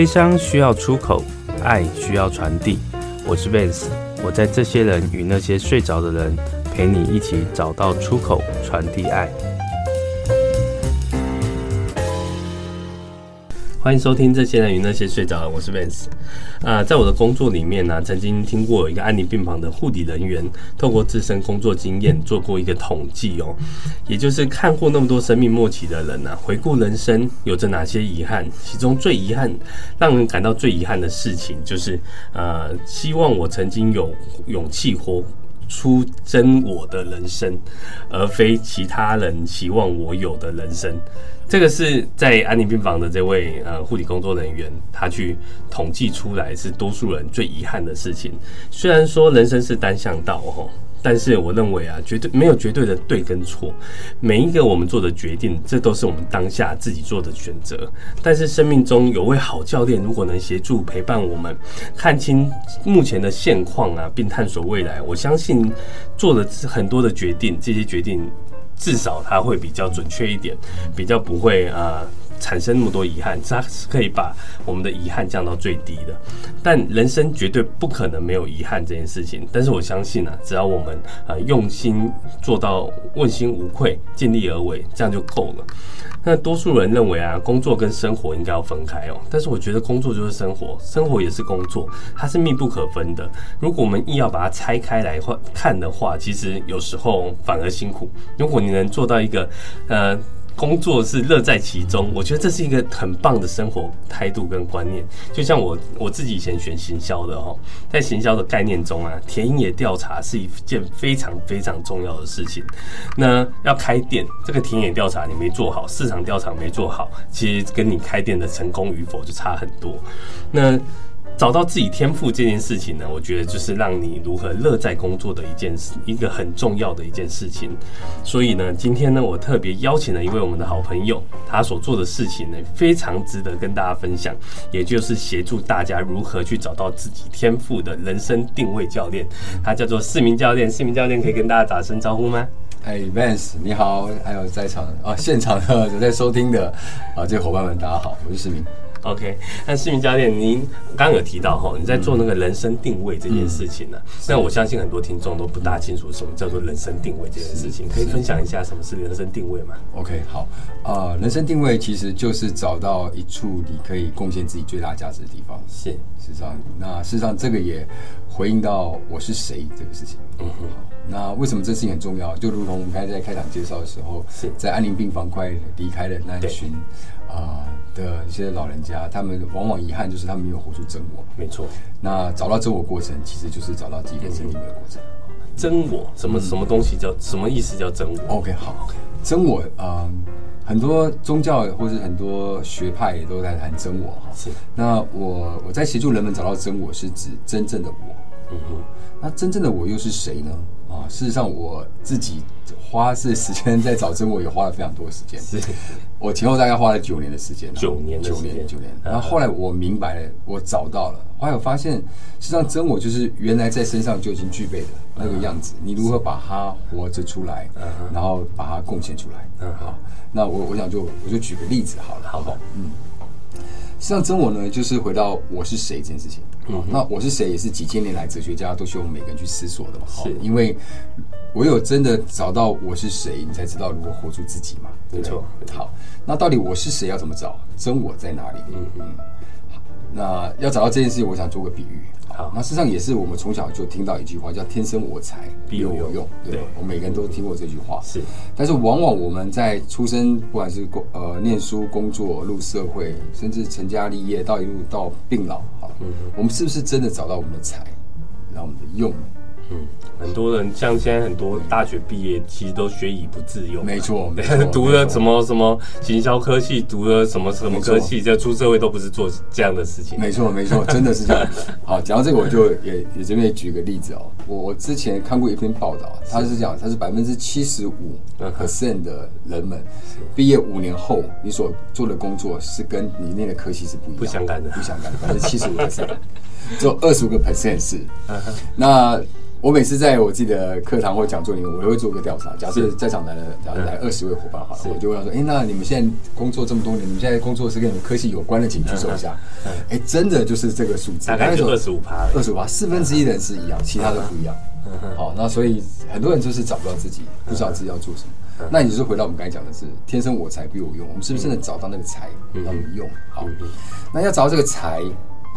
悲伤需要出口，爱需要传递。我是 Vance，我在这些人与那些睡着的人，陪你一起找到出口，传递爱。欢迎收听《这些人与那些睡着的人》，我是 Vance。啊，在我的工作里面呢、曾经听过有一个安宁病房的护理人员，透过自身工作经验做过一个统计哦，也就是看过那么多生命末期的人呢、啊，回顾人生有着哪些遗憾，其中最遗憾、让人感到最遗憾的事情，就是呃，希望我曾经有勇气活出真我的人生，而非其他人期望我有的人生。这个是在安宁病房的这位呃护理工作人员，他去统计出来是多数人最遗憾的事情。虽然说人生是单向道哦，但是我认为啊，绝对没有绝对的对跟错。每一个我们做的决定，这都是我们当下自己做的选择。但是生命中有位好教练，如果能协助陪伴我们，看清目前的现况啊，并探索未来，我相信做了很多的决定，这些决定。至少它会比较准确一点，比较不会啊、产生那么多遗憾，它是可以把我们的遗憾降到最低的。但人生绝对不可能没有遗憾这件事情。但是我相信啊，只要我们啊、呃、用心做到问心无愧、尽力而为，这样就够了。那多数人认为啊，工作跟生活应该要分开哦。但是我觉得工作就是生活，生活也是工作，它是密不可分的。如果我们硬要把它拆开来看的话，其实有时候反而辛苦。如果你能做到一个，呃。工作是乐在其中，我觉得这是一个很棒的生活态度跟观念。就像我我自己以前选行销的哈，在行销的概念中啊，田野调查是一件非常非常重要的事情。那要开店，这个田野调查你没做好，市场调查没做好，其实跟你开店的成功与否就差很多。那找到自己天赋这件事情呢，我觉得就是让你如何乐在工作的一件事，一个很重要的一件事情。所以呢，今天呢，我特别邀请了一位我们的好朋友，他所做的事情呢，非常值得跟大家分享，也就是协助大家如何去找到自己天赋的人生定位教练。他叫做世明教练，世明教练可以跟大家打声招呼吗？哎，Vance，你好，还有在场啊，现场的有在收听的啊，这些伙伴们，大家好，我是世明。OK，那世明教练，您刚刚有提到哈，你在做那个人生定位这件事情呢？那、嗯、我相信很多听众都不大清楚什么叫做人生定位这件事情，可以分享一下什么是人生定位吗？OK，好，啊、呃，人生定位其实就是找到一处你可以贡献自己最大价值的地方。是，事实上，那事实上这个也回应到我是谁这个事情。嗯那为什么这事情很重要？就如同我们刚才在开场介绍的时候，是在安宁病房快离开的那一群啊。的一些老人家，他们往往遗憾就是他们没有活出真我。没错，那找到真我过程，其实就是找到自己人生定位的过程。真我，什么什么东西叫什么意思叫真我？OK，好，OK，真我啊、呃，很多宗教或是很多学派也都在谈真我哈。是，那我我在协助人们找到真我，是指真正的我。嗯哼，那真正的我又是谁呢？啊，事实上我自己花这时间在找真我，也花了非常多的时间。是，我前后大概花了九年的时间。九年，九年，九年。然后后来我明白了，我找到了。后来我发现，实际上真我就是原来在身上就已经具备的那个样子。你如何把它活着出来，然后把它贡献出来？嗯，好。那我我想就我就举个例子好了，好不好？嗯。实际上真我呢，就是回到我是谁这件事情。嗯，那我是谁，也是几千年来哲学家都希望每个人去思索的嘛。是，因为唯有真的找到我是谁，你才知道如何活出自己嘛。没错。好，那到底我是谁要怎么找？真我在哪里？嗯嗯。好，那要找到这件事情，我想做个比喻。好，那事实上也是我们从小就听到一句话，叫“天生我材必有我用”，对，对，我们每个人都听过这句话。是，但是往往我们在出生，不管是工呃念书、工作、入社会，甚至成家立业，到一路到病老，哈，嗯，我们是不是真的找到我们的才，然后我们的用？嗯，很多人像现在很多大学毕业，其实都学以不自用。没错，读了什么什么行销科系，读了什么什么科系，这出社会都不是做这样的事情。没错，没错，真的是这样。好，讲到这个，我就也也这边举个例子哦。我我之前看过一篇报道，他是讲他是百分之七十五 percent 的人们毕业五年后，你所做的工作是跟你念的科系是不一样，不相干的，不相干的，百分之七十五 percent，只有二十五个 percent 是。那我每次在我自己的课堂或讲座里面，我都会做个调查。假设在场来了，假设来二十位伙伴好了，我就问他说：“哎，那你们现在工作这么多年，你们现在工作是跟你们科系有关的，请举手一下。”哎，真的就是这个数字，大概就二十五趴，二十五趴，四分之一的人是一样，其他都不一样。好，那所以很多人就是找不到自己，不知道自己要做什么。那你就回到我们刚才讲的是“天生我材必有用”，我们是不是真的找到那个才让我们用？好，那要找到这个才。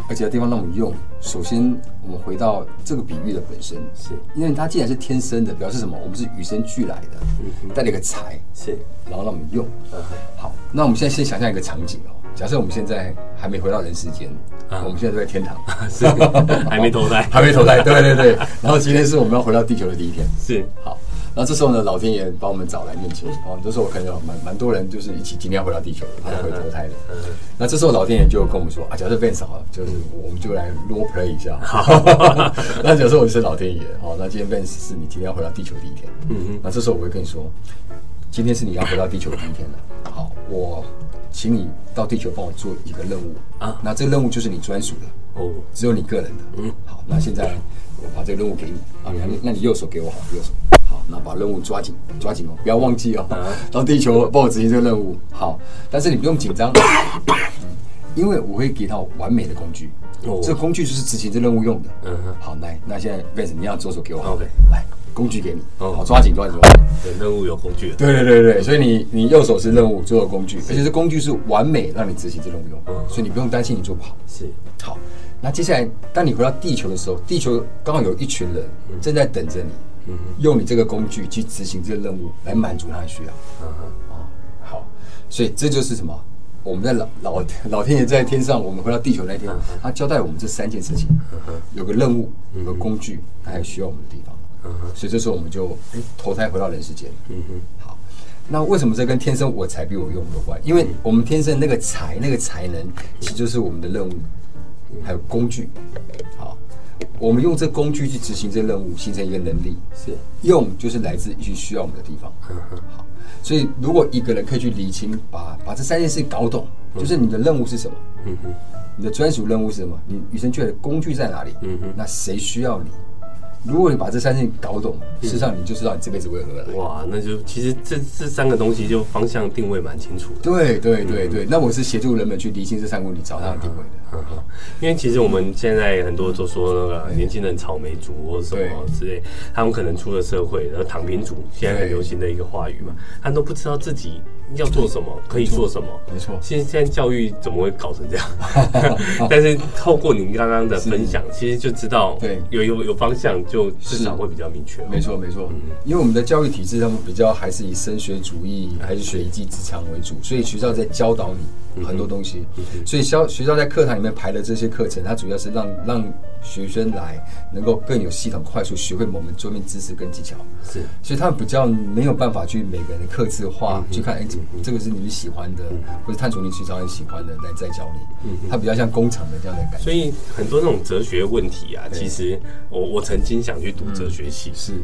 而且的地方让我们用。首先，我们回到这个比喻的本身，是因为它既然是天生的，表示什么？我们是与生俱来的，带了一个财，是，然后让我们用。好，那我们现在先想象一个场景哦。假设我们现在还没回到人世间，啊我们现在都在天堂，是，还没投胎，还没投胎，对对对。然后今天是我们要回到地球的第一天，是，好。然后这时候呢，老天爷把我们找来面前，哦，这时候我可能有蛮蛮多人就是一起今天要回到地球了，他会投胎的。那这时候老天爷就跟我们说啊，假设变少了，就是我们就来 role play 一下。那假设我是老天爷，好，那今天 Vance 是你今天要回到地球第一天。嗯嗯。那这时候我会跟你说，今天是你要回到地球的第一天了。好，我请你到地球帮我做一个任务啊。那这个任务就是你专属的哦，只有你个人的。嗯。好，那现在我把这个任务给你啊，那那你右手给我好，右手。那把任务抓紧，抓紧哦，不要忘记哦。到地球帮我执行这个任务，好。但是你不用紧张，因为我会给到完美的工具。这个工具就是执行这任务用的。嗯哼。好，来，那现在 Vance，你要左手给我。OK。来，工具给你。好，抓紧，抓紧，抓紧。对，任务有工具。对对对对，所以你你右手是任务，左手工具，而且这工具是完美让你执行这任务用。所以你不用担心你做不好。是。好，那接下来当你回到地球的时候，地球刚好有一群人正在等着你。用你这个工具去执行这个任务，来满足他的需要。嗯哼，哦，好，所以这就是什么？我们在老老老天爷在天上，我们回到地球那天，他交代我们这三件事情：有个任务，有个工具，他还需要我们的地方。嗯哼，所以这时候我们就哎投胎回到人世间。嗯哼，好，那为什么这跟天生我才必有用有关？因为我们天生那个才，那个才能，其实就是我们的任务，还有工具。好。我们用这工具去执行这任务，形成一个能力。是用，就是来自于需要我们的地方。好，所以如果一个人可以去理清，把把这三件事搞懂，就是你的任务是什么？嗯哼，你的专属任务是什么？你与生俱来的工具在哪里？嗯哼，那谁需要你？如果你把这三件搞懂，事实上你就知道你这辈子为何来。哇，那就其实这这三个东西就方向定位蛮清楚的。对对对对，那我是协助人们去理清这三个问题，找到定位的。因为其实我们现在很多都说那个年轻人草莓族什么之类，他们可能出了社会，然后躺平族现在很流行的一个话语嘛，他都不知道自己要做什么，可以做什么。没错，现现在教育怎么会搞成这样？但是透过您刚刚的分享，其实就知道，对，有有有方向，就至少会比较明确。没错没错，因为我们的教育体制，他们比较还是以升学主义，还是学一技之长为主，所以学校在教导你。很多东西，所以校学校在课堂里面排的这些课程，它主要是让让学生来能够更有系统、快速学会某门桌面知识跟技巧。是，所以他们比较没有办法去每个人的刻字化去看，哎，这个是你喜欢的，或者探索你寻找你喜欢的来再教你。嗯，他比较像工厂的这样的感觉。所以很多那种哲学问题啊，其实我我曾经想去读哲学系。是。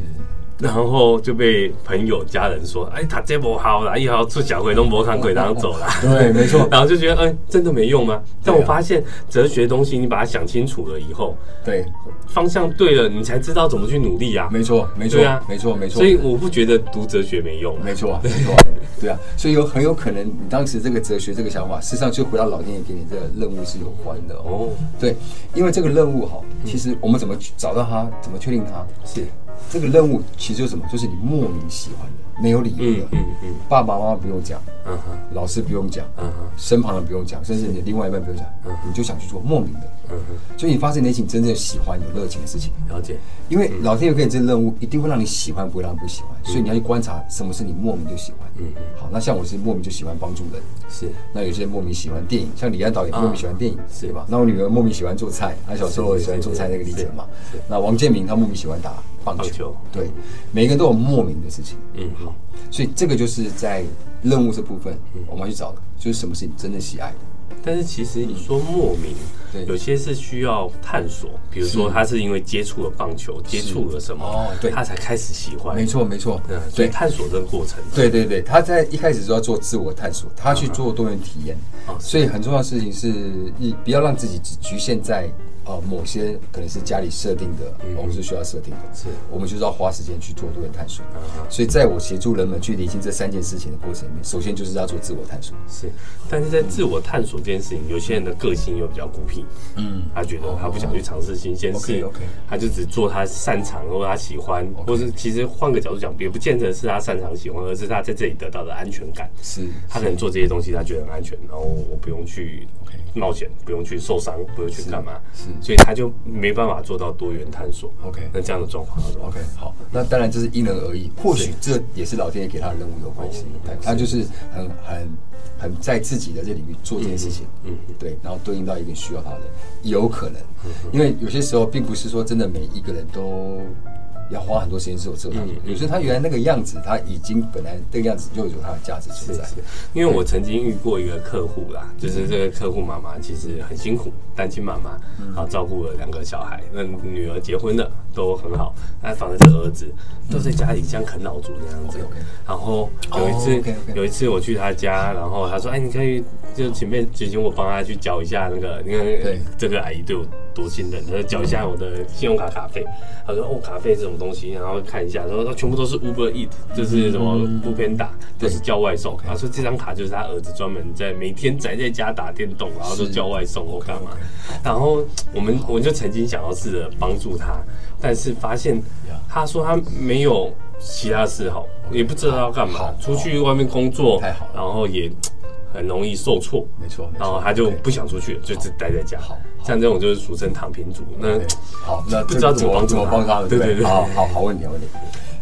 然后就被朋友、家人说：“哎，他这不好啦，以后出小会都没看鬼当走了。”对，没错。然后就觉得，哎，真的没用吗？但我发现哲学东西，你把它想清楚了以后，对，方向对了，你才知道怎么去努力啊。没错，没错，对啊，没错，没错。所以我不觉得读哲学没用。没错，没错，对啊。所以有很有可能，你当时这个哲学这个想法，事实上就回到老天爷给你这个任务是有关的哦。对，因为这个任务哈，其实我们怎么找到它，怎么确定它是？这个任务其实就是什么？就是你莫名喜欢的，没有理由的。嗯嗯，爸爸妈妈不用讲，嗯哼，老师不用讲，嗯哼，身旁的不用讲，甚至你的另外一半不用讲，嗯，你就想去做莫名的，嗯哼，所以你发现内心真正喜欢、有热情的事情。了解，因为老天爷给你这个任务，一定会让你喜欢，不会让你不喜欢。所以你要去观察什么是你莫名就喜欢。嗯嗯，好，那像我是莫名就喜欢帮助人，是。那有些人莫名喜欢电影，像李安导演莫名喜欢电影，是吧？那我女儿莫名喜欢做菜，她小时候也喜欢做菜那个历程嘛。那王建明他莫名喜欢打。棒球，对，每一个人都有莫名的事情，嗯，好，所以这个就是在任务这部分，我们要去找的，就是什么是你真正喜爱的。但是其实你说莫名，对，有些是需要探索，比如说他是因为接触了棒球，接触了什么，哦，对，他才开始喜欢。没错，没错，对，所以探索这个过程，对对对，他在一开始就要做自我探索，他去做多元体验，所以很重要的事情是，一不要让自己只局限在。呃，某些可能是家里设定的，我们是需要设定的，是，我们就是要花时间去做多元探索。所以，在我协助人们去理清这三件事情的过程里面，首先就是要做自我探索。是，但是在自我探索这件事情，有些人的个性又比较孤僻，嗯，他觉得他不想去尝试新鲜事他就只做他擅长或他喜欢，或是其实换个角度讲，也不见得是他擅长喜欢，而是他在这里得到的安全感。是，他可能做这些东西，他觉得很安全，然后我不用去。冒险不用去受伤，不用去干嘛，是，所以他就没办法做到多元探索。OK，那这样的状况，OK，好，那当然这是因人而异，或许这也是老天爷给他的任务有关系，他就是很很很在自己的这领域做这件事情，嗯，对，然后对应到一个需要他的，有可能，因为有些时候并不是说真的每一个人都。要花很多时间做这个，有时候他原来那个样子，他已经本来这个样子就有它的价值存在。因为我曾经遇过一个客户啦，就是这个客户妈妈其实很辛苦，单亲妈妈，然后照顾了两个小孩，那女儿结婚了都很好，那反而是儿子都在家里像啃老族那样子。然后有一次，有一次我去他家，然后他说：“哎，你可以就前面请请我帮他去教一下那个，你看这个阿姨对我。”多信任，他说缴一下我的信用卡卡费。他说哦，卡费这种东西，然后看一下，然后他全部都是 Uber Eat，就是什么 foodpanda，都是叫外送。他说这张卡就是他儿子专门在每天宅在家打电动，然后都叫外送我干嘛。然后我们我就曾经想要试着帮助他，但是发现他说他没有其他嗜好，也不知道要干嘛，出去外面工作，然后也。很容易受挫，没错，然后他就不想出去，就只待在家。好，像这种就是俗称躺平族。那好，那不知道怎么帮助他？对对对，好好好问题，好问题。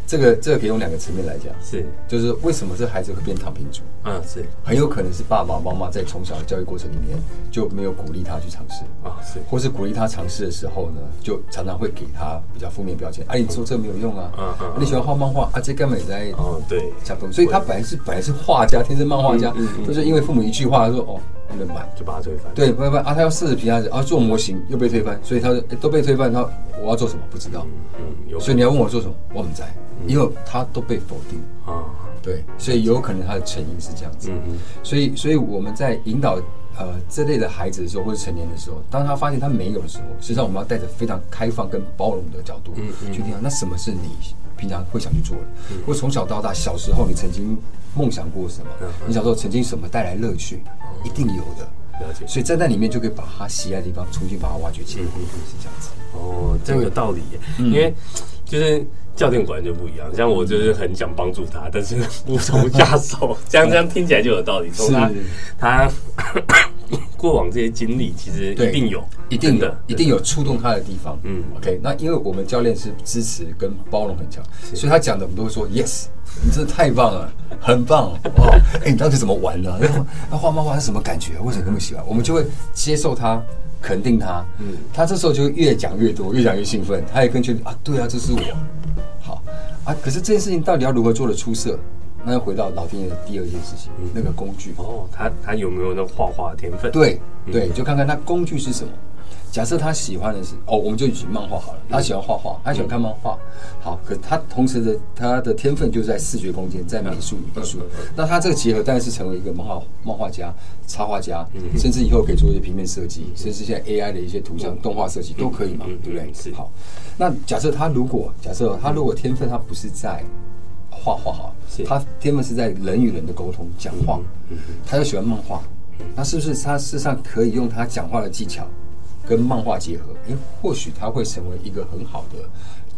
这个这个可以用两个层面来讲，是。就是为什么这孩子会变躺平族？嗯，是。很有可能是爸爸妈妈在从小的教育过程里面就没有鼓励他去尝试。啊，是，或是鼓励他尝试的时候呢，就常常会给他比较负面标签。啊，你说这个没有用啊，嗯嗯，你喜欢画漫画啊，这根本在哦对，加分。所以他本来是本来是画家，天生漫画家，就是因为父母一句话说哦，不能买，就把它推翻。对，不不啊，他要试着皮他子啊，做模型又被推翻，所以他说都被推翻，他我要做什么不知道，嗯，所以你要问我做什么，我们在。因为他都被否定啊，对，所以有可能他的成因是这样子，所以，所以我们在引导呃这类的孩子的时候，或者成年的时候，当他发现他没有的时候，实际上我们要带着非常开放跟包容的角度去听。那什么是你平常会想去做的？或从小到大，小时候你曾经梦想过什么？你小时候曾经什么带来乐趣？一定有的，了解。所以在那里面就可以把他喜爱的地方重新把它挖掘起来，是这样子。哦，这个有道理，因为就是。教练果然就不一样，像我就是很想帮助他，但是无从下手。这样这样听起来就有道理。从他他 过往这些经历，其实一定有，一定的，一定有触动他的地方。嗯，OK。那因为我们教练是支持跟包容很强，所以他讲的我们都会说 Yes，你真的太棒了，很棒哦。哎，你到底怎么玩呢？那画漫画是什么感觉？为什么那么喜欢？我们就会接受他，肯定他。嗯，他这时候就越讲越多，越讲越兴奋。他也更觉得啊，对啊，这是我。好啊！可是这件事情到底要如何做的出色？那要回到老天爷的第二件事情，那个工具哦，他他有没有那画画的天分？对对，就看看他工具是什么。假设他喜欢的是哦，我们就举漫画好了。他喜欢画画，他喜欢看漫画。好，可他同时的他的天分就在视觉空间，在美术艺术。那他这个结合，当然是成为一个漫画漫画家、插画家，甚至以后可以做一些平面设计，甚至现在 AI 的一些图像动画设计都可以嘛，对不对？是好。那假设他如果假设他如果天分他不是在画画好，他天分是在人与人的沟通讲话，他又喜欢漫画，那是不是他事实上可以用他讲话的技巧？跟漫画结合，诶，或许他会成为一个很好的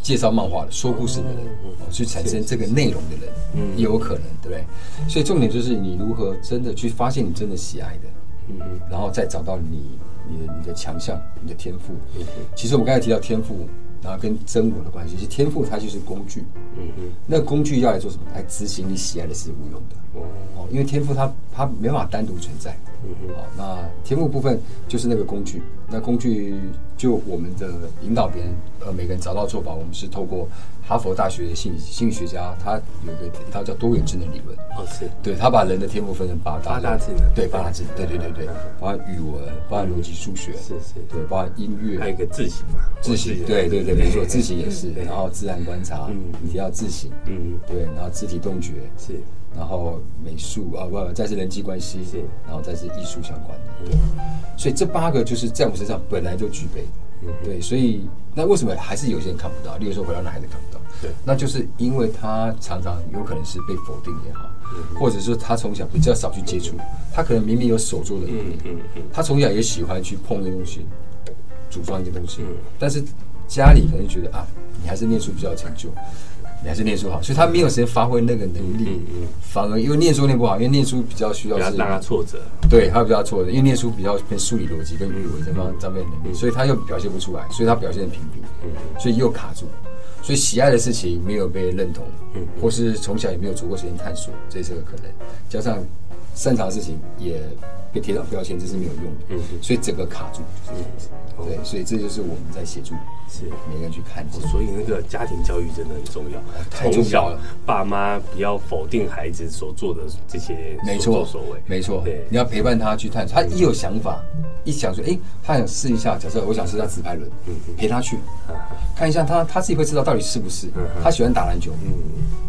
介绍漫画的、说故事的人，去产生这个内容的人，嗯，也有可能，对不对？所以重点就是你如何真的去发现你真的喜爱的，嗯，然后再找到你你的你的强项、你的天赋。其实我们刚才提到天赋，然后跟真我的关系，其实天赋它就是工具，嗯嗯，那个工具要来做什么？来执行你喜爱的事物用的，哦，因为天赋它它没办法单独存在。嗯嗯，好，那天赋部分就是那个工具，那工具就我们的引导别人，呃，每个人找到做法，我们是透过哈佛大学的心理心理学家，他有一个一套叫多元智能理论，哦是，对，他把人的天赋分成八大，八大智能，对，八大智能，对对对对，包含语文，包含逻辑数学，是是，对，包含音乐，还有一个字形嘛，字形，对对对，没错，字形也是，然后自然观察，嗯，你提到字形，嗯，对，然后肢体动觉。是。然后美术啊，不，再是人际关系，是，然后再是艺术相关的，对。所以这八个就是在我身上本来就具备的，对，所以那为什么还是有些人看不到？例如说回到那孩子看不到，对，那就是因为他常常有可能是被否定也好，或者说他从小比较少去接触，他可能明明有手做的能力，他从小也喜欢去碰那东西，组装一些东西，但是家里可能觉得啊，你还是念书比较有成就。你还是念书好，所以他没有时间发挥那个能力，反而因为念书念不好，因为念书比较需要是让他挫折，对他比较挫折，因为念书比较偏数理逻辑跟语文这方方面能力，所以他又表现不出来，所以他表现平平，所以又卡住，所以喜爱的事情没有被认同，嗯，或是从小也没有足够时间探索，这是个可能，加上擅长的事情也被贴上标签，这是没有用的，嗯，所以整个卡住，嗯，对，所以这就是我们在协助。是每个人去看，所以那个家庭教育真的很重要。太重要了，爸妈不要否定孩子所做的这些没错所为，没错。对，你要陪伴他去探索。他一有想法，一想说，哎，他想试一下。假设我想试下直排轮，嗯陪他去看一下，他他自己会知道到底是不是。他喜欢打篮球，嗯，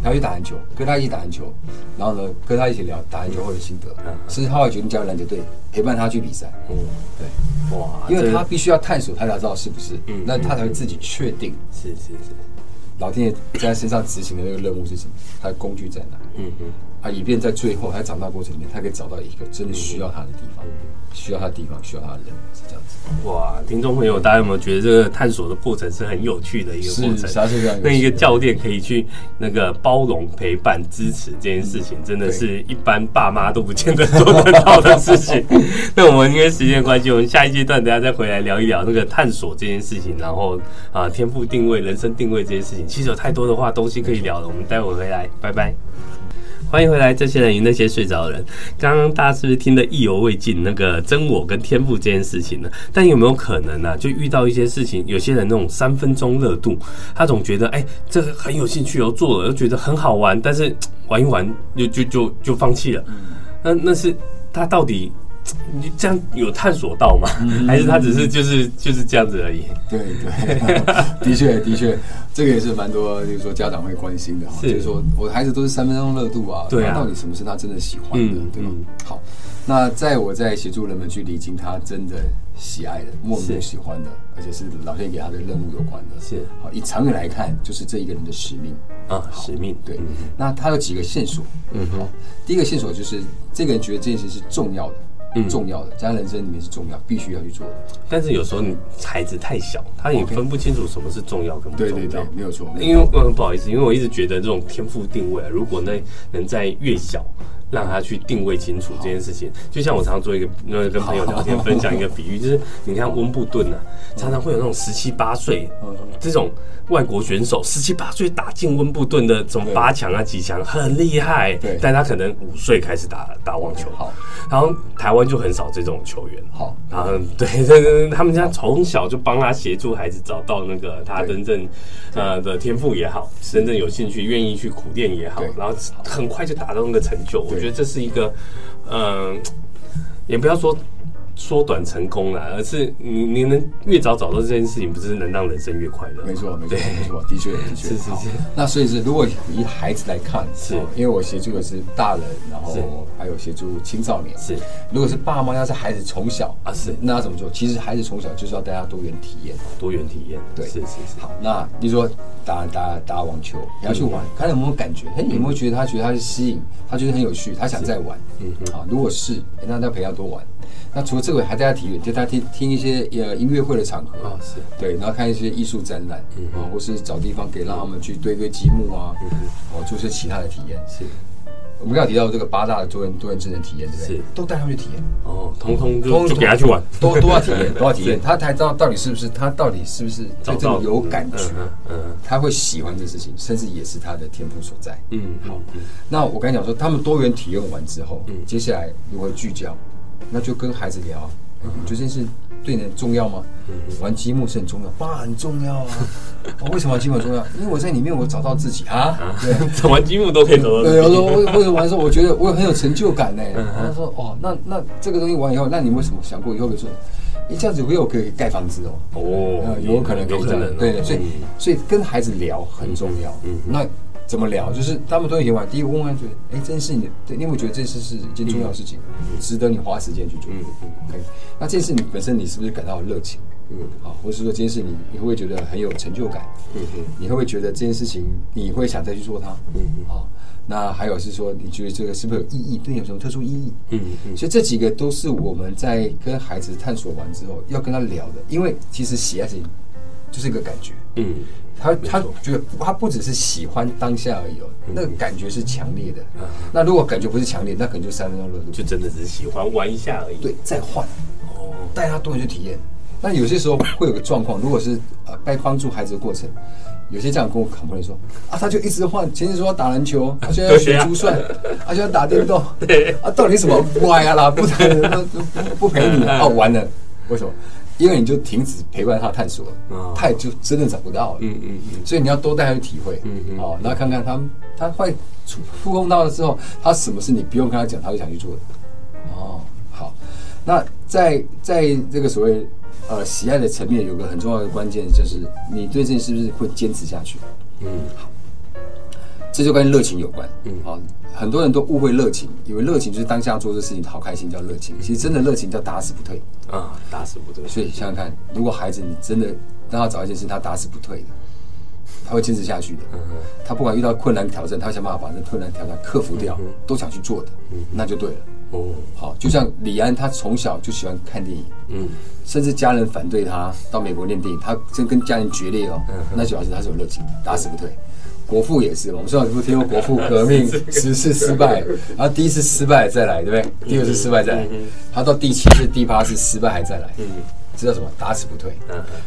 然后去打篮球，跟他一起打篮球，然后呢，跟他一起聊打篮球后的心得。甚至他会决定加入篮球队，陪伴他去比赛。嗯，对，哇，因为他必须要探索，他才知道是不是。嗯，那他才会。自己确定是是是，老天爷在他身上执行的那个任务是什么？他的工具在哪？嗯嗯，啊，以便在最后他长大过程里面，他可以找到一个真的需要他的地方。需要他的地方，需要他的人，是这样子。哇，听众朋友，大家有没有觉得这个探索的过程是很有趣的一个过程？是那一个教练可以去那个包容、陪伴、支持这件事情，真的是一般爸妈都不见得做得到的事情。那我们因为时间关系，我们下一阶段等下再回来聊一聊那个探索这件事情，然后啊，天赋定位、人生定位这件事情，其实有太多的话东西可以聊了。我们待会回来，拜拜。欢迎回来，这些人与那些睡着的人。刚刚大家是不是听得意犹未尽？那个真我跟天赋这件事情呢？但有没有可能呢、就遇到一些事情，有些人那种三分钟热度，他总觉得哎，这个很有兴趣哦，做了又觉得很好玩，但是玩一玩就就就就放弃了。那那是他到底？你这样有探索到吗？还是他只是就是就是这样子而已？对对，的确的确，这个也是蛮多，就是说家长会关心的哈。就是说我的孩子都是三分钟热度啊，对啊，到底什么是他真的喜欢的，对吗？好，那在我在协助人们去理清他真的喜爱的、莫名喜欢的，而且是老天爷给他的任务有关的。是好，以长远来看，就是这一个人的使命啊，使命。对，那他有几个线索？嗯哼，第一个线索就是这个人觉得这件事是重要的。嗯，重要的，在人生里面是重要，必须要去做的。但是有时候你孩子太小，他也分不清楚什么是重要跟不重要。对对对，没有错。因为嗯，不好意思，因为我一直觉得这种天赋定位啊，如果那能在越小让他去定位清楚这件事情，就像我常常做一个，那跟朋友聊天分享一个比喻，就是你看温布顿啊，常常会有那种十七八岁这种。外国选手十七八岁打进温布顿的什么八强啊几强很厉害，对，但他可能五岁开始打打网球，好，然后台湾就很少这种球员，好，然后对，他们家从小就帮他协助孩子找到那个他真正呃的天赋也好，真正有兴趣愿意去苦练也好，然后很快就达到那个成就，我觉得这是一个，嗯，也不要说。缩短成功了，而是你你能越早找到这件事情，不是能让人生越快乐？没错，没错，没错，的确，的确。是是是。那所以是，如果以孩子来看，是因为我协助的是大人，然后还有协助青少年。是，如果是爸妈要是孩子从小啊，是那要怎么做？其实孩子从小就是要带他多元体验，多元体验。对，是是是。好，那你说打打打网球，你要去玩，看有没有感觉？哎，你有没有觉得他觉得他是吸引，他觉得很有趣，他想再玩？嗯嗯。好，如果是，那要陪他多玩。那除了这个，还带他体验，就他听听一些呃音乐会的场合。啊，是。对，然后看一些艺术展览，嗯啊，或是找地方给让他们去堆堆积木啊，嗯哦，做些其他的体验。是，我们刚刚提到这个八大的多元多元智能体验，对不对？是，都带他们去体验。哦，通通就就给他去玩，都都要体验，都要体验，他才知道到底是不是他到底是不是对这个有感觉，嗯，他会喜欢这事情，甚至也是他的天赋所在。嗯，好，那我刚才讲说，他们多元体验完之后，嗯，接下来如何聚焦？那就跟孩子聊，你觉得这件事对你很重要吗？玩积木是很重要，爸很重要啊。为什么玩积木很重要？因为我在里面我找到自己啊。对，玩积木都可以找到。对，我说我或者玩的时候，我觉得我 很有成就感呢。他说哦，那那这个东西玩以后，那你为什么想过以后比如说，你这样子会有可以盖房子哦？哦，有可能可以这样。对，所以所以跟孩子聊很重要。嗯，那。怎么聊？就是他们都已经玩。第一个问完，觉得哎，这件事你，对，你有没有觉得这事是一件重要的事情，值得你花时间去做？嗯嗯，可以。那这件事你本身你是不是感到热情？嗯，好，或是说这件事你你会不会觉得很有成就感？嗯嗯，你会不会觉得这件事情你会想再去做它？嗯嗯，好，那还有是说你觉得这个是不是有意义？对你有什么特殊意义？嗯嗯，所以这几个都是我们在跟孩子探索完之后要跟他聊的，因为其实喜爱是就是一个感觉，嗯。他他觉得他不只是喜欢当下而已哦，那个感觉是强烈的。那如果感觉不是强烈，那可能就三分钟热度，就真的只是喜欢玩一下而已。对，再换哦，带他多人去体验。那有些时候会有个状况，如果是呃该帮助孩子的过程，有些家长跟我 complain 说啊，他就一直换，前天说要打篮球，他现在要学珠算，他现在打电动，对啊，到底什么歪呀啦，不不不陪你啊，完了，为什么？因为你就停止陪伴他探索了，他也就真的找不到了。嗯嗯嗯。所以你要多带他去体会，嗯嗯。好，然后看看他他会触触碰到了之后，他什么事你不用跟他讲，他会想去做的。哦，好。那在在这个所谓呃喜爱的层面，有个很重要的关键就是你对这件事是不是会坚持下去？嗯，好。这就跟热情有关。嗯，好。很多人都误会热情，以为热情就是当下做这事情好开心叫热情。其实真的热情叫打死不退啊，打死不退。所以想想看，如果孩子你真的让他找一件事，他打死不退的，他会坚持下去的。嗯他不管遇到困难挑战，他想办法把这困难挑战克服掉，都想去做的，嗯那就对了。哦，好，就像李安，他从小就喜欢看电影，嗯，甚至家人反对他到美国念电影，他真跟家人决裂哦，那主要是他是有热情，打死不退。国父也是，我们说有听过国父革命十次失败，然后第一次失败再来，对不对？第二次失败再来，他到第七次、第八次失败还再来，知道什么？打死不退。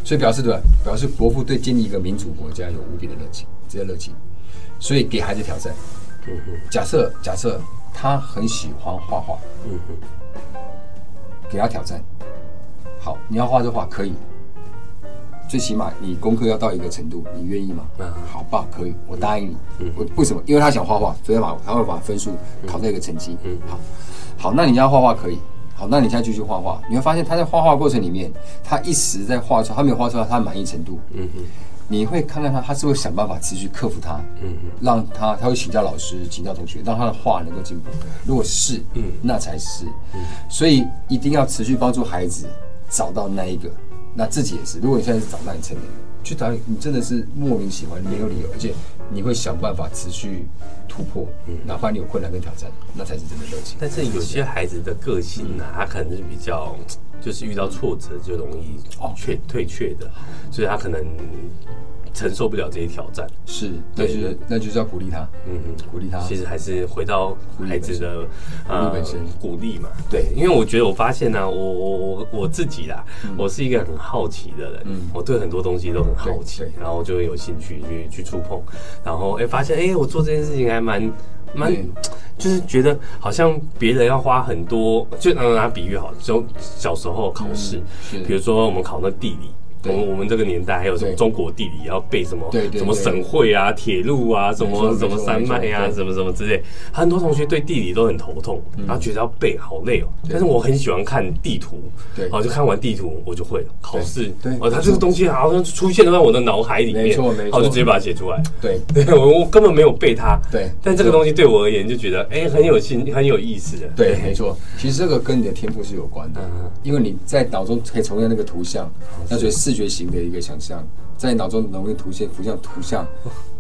所以表示对吧？表示国父对建立一个民主国家有无比的热情，这些热情，所以给孩子挑战。假设假设他很喜欢画画，给他挑战。好，你要画就画可以。最起码你功课要到一个程度，你愿意吗？嗯，好吧，可以，我答应你。嗯，我为什么？因为他想画画，所以把他会把分数考在一个成绩。嗯，好，好，那你要画画可以。好，那你现在继续画画。你会发现他在画画过程里面，他一时在画出，他没有画出来他的满意程度。嗯哼，你会看到他，他是会想办法持续克服他。嗯哼，让他他会请教老师，请教同学，让他的画能够进步。如果是，嗯，那才是。嗯，所以一定要持续帮助孩子找到那一个。那自己也是，如果你现在是长大你成年了，去找你，你真的是莫名喜欢，没有理由，而且你会想办法持续突破，嗯，哪怕你有困难跟挑战，那才是真的热情。但是有些孩子的个性呢、啊，他可能是比较，就是遇到挫折就容易退退却的，所以他可能。承受不了这些挑战，是，那就是那就是要鼓励他，嗯嗯，鼓励他。其实还是回到孩子的呃本身，鼓励嘛。对，因为我觉得我发现呢，我我我我自己啦，我是一个很好奇的人，嗯，我对很多东西都很好奇，然后就会有兴趣去去触碰，然后哎发现哎我做这件事情还蛮蛮，就是觉得好像别人要花很多，就拿拿比喻好，就小时候考试，比如说我们考那地理。我们我们这个年代还有什么中国地理要背什么什么省会啊、铁路啊、什么什么山脉啊、什么什么之类，很多同学对地理都很头痛，然后觉得要背好累哦。但是我很喜欢看地图，对，好就看完地图我就会了。考试，对，哦，它这个东西好像出现在我的脑海里面，没错没错，我就直接把它写出来。对，对我我根本没有背它，对，但这个东西对我而言就觉得哎很有兴很有意思的。对，没错，其实这个跟你的天赋是有关的，因为你在脑中可以重现那个图像，那所以视觉型的一个想象，在你脑中能够图现浮现图像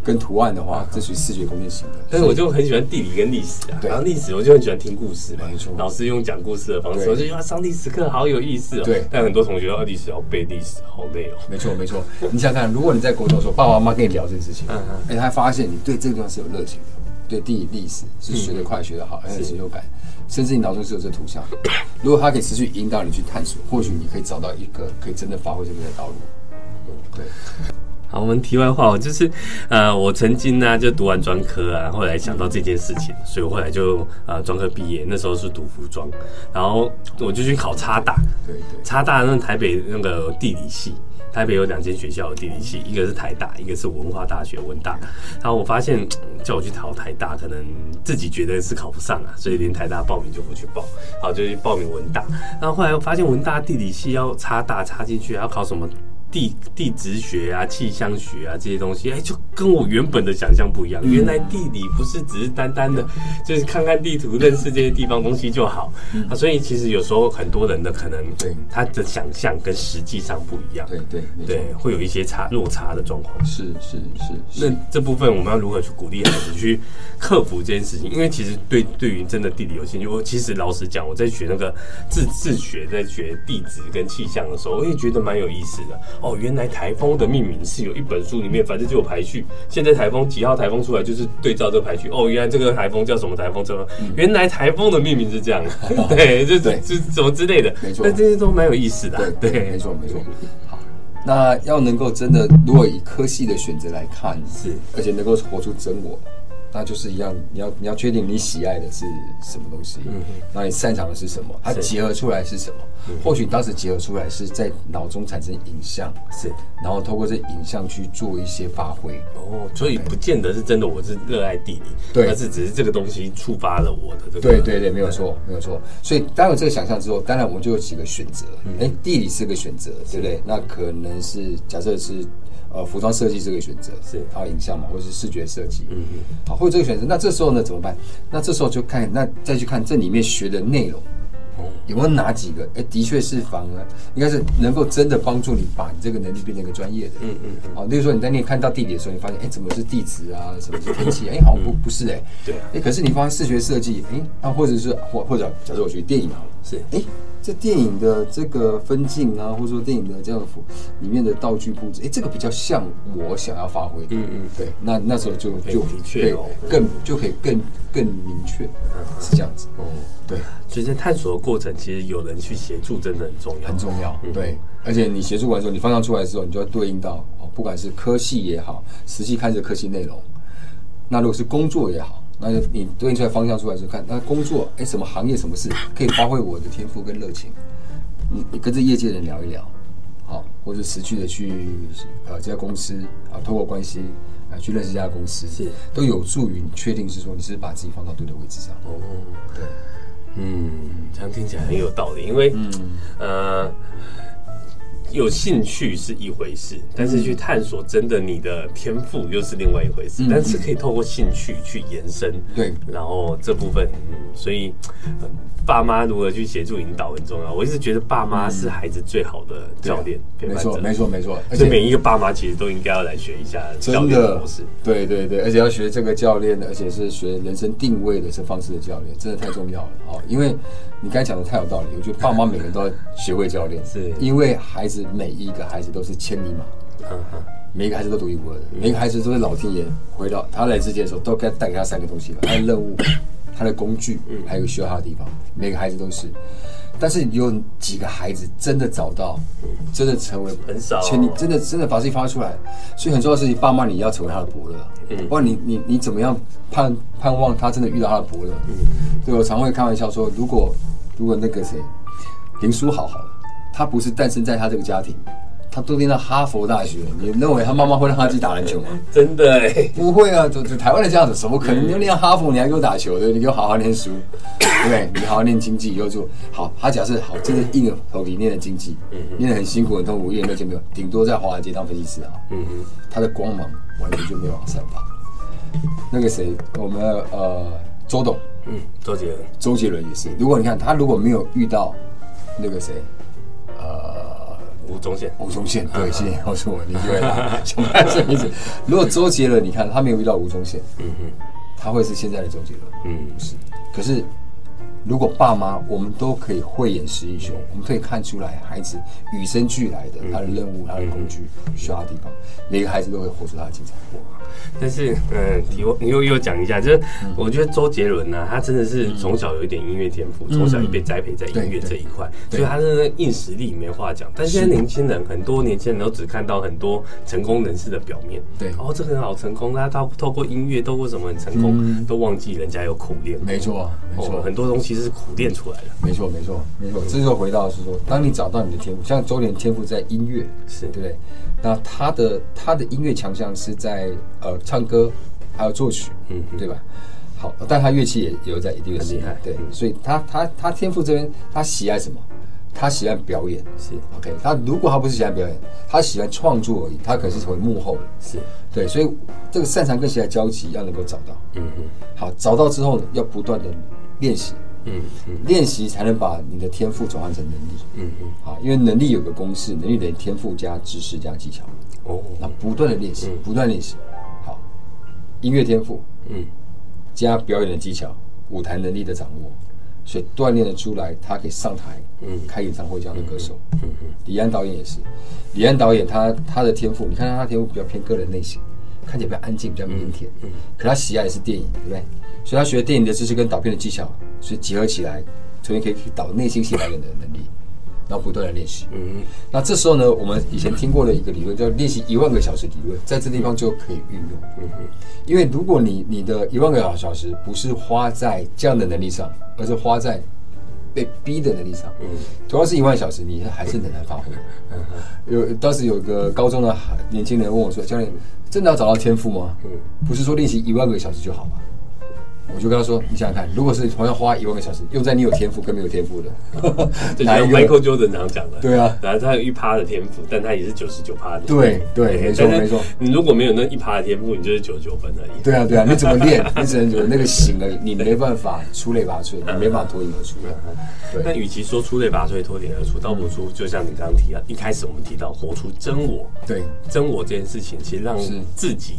跟图案的话，这属于视觉空间型的。但是我就很喜欢地理跟历史啊，然后历史我就很喜欢听故事嘛，没错，老师用讲故事的方式，我就觉得上历史课好有意思哦。对，但很多同学要历史要背历史，好累哦。没错没错，你想想看，如果你在国中的时候，爸爸妈妈跟你聊这件事情，嗯嗯，哎，他发现你对这个地方是有热情的，对地理历史是学得快学得好，而且成就感，甚至你脑中是有这图像。如果它可以持续引导你去探索，或许你可以找到一个可以真的发挥这个的道路。对，好，我们题外话，我就是，呃，我曾经呢就读完专科啊，后来想到这件事情，所以我后来就呃专科毕业，那时候是读服装，然后我就去考差大，对对，差大那台北那个地理系，台北有两间学校的地理系，一个是台大，一个是文化大学文大，然后我发现叫我去考台大，可能自己觉得是考不上啊，所以连台大报名就不去报，好就去报名文大，然后后来我发现文大地理系要插大插进去，要考什么？地地质学啊、气象学啊这些东西，哎，就跟我原本的想象不一样。原来地理不是只是单单的，就是看看地图、认识这些地方东西就好啊。所以其实有时候很多人的可能，对他的想象跟实际上不一样，对对对，会有一些差落差的状况。是是是。那这部分我们要如何去鼓励孩子去克服这件事情？因为其实对对于真的地理有兴趣，我其实老实讲，我在学那个自自学，在学地质跟气象的时候，我也觉得蛮有意思的。哦，原来台风的命名是有一本书里面，反正就有排序。现在台风几号台风出来，就是对照这个排序。哦，原来这个台风叫什么台风？什么？原来台风的命名是这样，对，就是就什么之类的。没错，那这些都蛮有意思的。对，没错，没错。好，那要能够真的，如果以科系的选择来看，是，而且能够活出真我。那就是一样，你要你要确定你喜爱的是什么东西，那你擅长的是什么，它结合出来是什么？嗯、或许当时结合出来是在脑中产生影像，是，然后透过这影像去做一些发挥。哦，所以不见得是真的，我是热爱地理，对，但是只是这个东西触发了我的这个。对对对，没有错，没有错。所以当有这个想象之后，当然我们就有几个选择。哎、嗯，地理是个选择，对不对？那可能是假设是。呃，服装设计这个选择是啊，影像嘛，或者是视觉设计，嗯嗯，好，或者这个选择，那这时候呢怎么办？那这时候就看，那再去看这里面学的内容，哦，有没有哪几个？哎、欸，的确是反而应该是能够真的帮助你把你这个能力变成一个专业的，嗯嗯，好，例如说你在那看到地理的时候，你发现哎、欸，怎么是地质啊？什么是天气？哎、欸，好像不不是哎、欸，对，哎、欸，可是你发现视觉设计，哎、欸，那或者是或或者假设我学电影好了，是，哎、欸。这电影的这个分镜啊，或者说电影的这样里面的道具布置，哎，这个比较像我想要发挥的。嗯嗯，对，那那时候就就的确更就可以更更明确，是这样子。哦，对，所以在探索的过程，其实有人去协助真的很重要，很重要。对，而且你协助完之后，你方向出来之后，你就要对应到哦，不管是科系也好，实际看这科系内容，那如果是工作也好。那你对应出来方向出来之后，看那工作，哎，什么行业，什么事可以发挥我的天赋跟热情？你你跟这业界人聊一聊，好，或者持续的去呃这家公司啊，透过关系啊去认识这家公司，是都有助于你确定是说你是把自己放到对的位置上。哦，对，嗯，这样听起来很有道理，因为嗯呃。有兴趣是一回事，但是去探索真的你的天赋又是另外一回事。嗯、但是可以透过兴趣去延伸，对，然后这部分，嗯、所以。嗯爸妈如何去协助引导很重要。我一直觉得爸妈是孩子最好的教练，没错，没错，没错。而且每一个爸妈其实都应该要来学一下教练的模式。对对对，而且要学这个教练的，而且是学人生定位的这方式的教练，真的太重要了哦。因为你刚才讲的太有道理，我觉得爸妈每个人都要学会教练，是。因为孩子每一个孩子都是千里马，嗯哼，每一个孩子都独一无二的，每个孩子都是老天爷回到他来之前的时候，都该带给他三个东西了，他的任务。他的工具，还有需要他的地方，每个孩子都是，但是有几个孩子真的找到，真的成为很少，且你真的真的把自己发出来，所以很重要的事情，爸妈你要成为他的伯乐，嗯，不然你你你怎么样盼盼望他真的遇到他的伯乐？嗯，对，我常会开玩笑说，如果如果那个谁林书豪好了，他不是诞生在他这个家庭。他都念到哈佛大学，你认为他妈妈会让他去打篮球吗？真的、欸，不会啊！就就台湾的这样子，怎么可能？你要念哈佛，你还给我打球？对，你给我好好念书，对不对？你好好念经济，以后就好。他假设好，真的硬着头皮念了经济，念得很辛苦很痛苦，一点热情没有，顶多在华尔街当分析师啊。嗯哼，他的光芒完全就没有散发。那个谁，我们呃周董，嗯，周杰伦，周杰伦也是。如果你看他如果没有遇到那个谁，呃。吴宗宪，吴宗宪，对，谢谢告诉我，你对了，想不起来名字。如果周杰伦，你看他没有遇到吴宗宪，嗯哼，他会是现在的周杰伦，嗯，是。可是，如果爸妈我们都可以慧眼识英雄，我们可以看出来孩子与生俱来的他的任务、他的工具需要的地方，每个孩子都会活出他的精彩。但是，嗯，你又你又又讲一下，就是我觉得周杰伦呢，他真的是从小有一点音乐天赋，从小也被栽培在音乐这一块，所以他是硬实力没话讲。但现在年轻人，很多年轻人都只看到很多成功人士的表面，对，哦，这个人好成功，他他透过音乐，透过什么很成功，都忘记人家有苦练。没错，没错，很多东西是苦练出来的。没错，没错，没错。这就回到是说，当你找到你的天赋，像周杰天赋在音乐，是对不对？那他的他的音乐强项是在呃唱歌。还有作曲，嗯，对吧？好，但他乐器也有在一定的厉害，对，所以他他他天赋这边他喜爱什么？他喜欢表演，是 OK。他如果他不是喜欢表演，他喜欢创作而已，他可是成为幕后的，是对。所以这个擅长跟喜爱交集要能够找到，嗯嗯。好，找到之后呢，要不断的练习，嗯嗯，练习才能把你的天赋转换成能力，嗯嗯。啊，因为能力有个公式，能力等于天赋加知识加技巧，哦。那不断的练习，不断练习，好，音乐天赋，嗯，加表演的技巧，舞台能力的掌握。所以锻炼的出来，他可以上台，嗯，开演唱会这样的歌手，嗯嗯。李安导演也是，李安导演他他的天赋，你看他他天赋比较偏个人类型，看起来比较安静，比较腼腆，嗯，可他喜爱的是电影，对不对？所以他学电影的知识跟导片的技巧，所以结合起来，重新可以导内心戏表演的能力。然后不断的练习，嗯，那这时候呢，我们以前听过的一个理论叫练习一万个小时理论，在这地方就可以运用，嗯哼，因为如果你你的一万个小时不是花在这样的能力上，而是花在被逼的能力上，嗯，同样是一万小时，你还是很难发挥，嗯。哼，有当时有个高中的年轻人问我说：“教练，真的要找到天赋吗？嗯，不是说练习一万个小时就好吗？”我就跟他说：“你想想看，如果是同样花一万个小时，用在你有天赋跟没有天赋的，就像 Michael Jordan 常讲的，对啊，然后他有一趴的天赋，但他也是九十九趴的。对对，没错没错。你如果没有那一趴的天赋，你就是九十九分而已。对啊对啊，你怎么练？你只能有那个型而已，你没办法出类拔萃，你没办法脱颖而出。对。那与其说出类拔萃、脱颖而出，倒不如就像你刚刚提到，一开始我们提到活出真我。对，真我这件事情，其实让自己，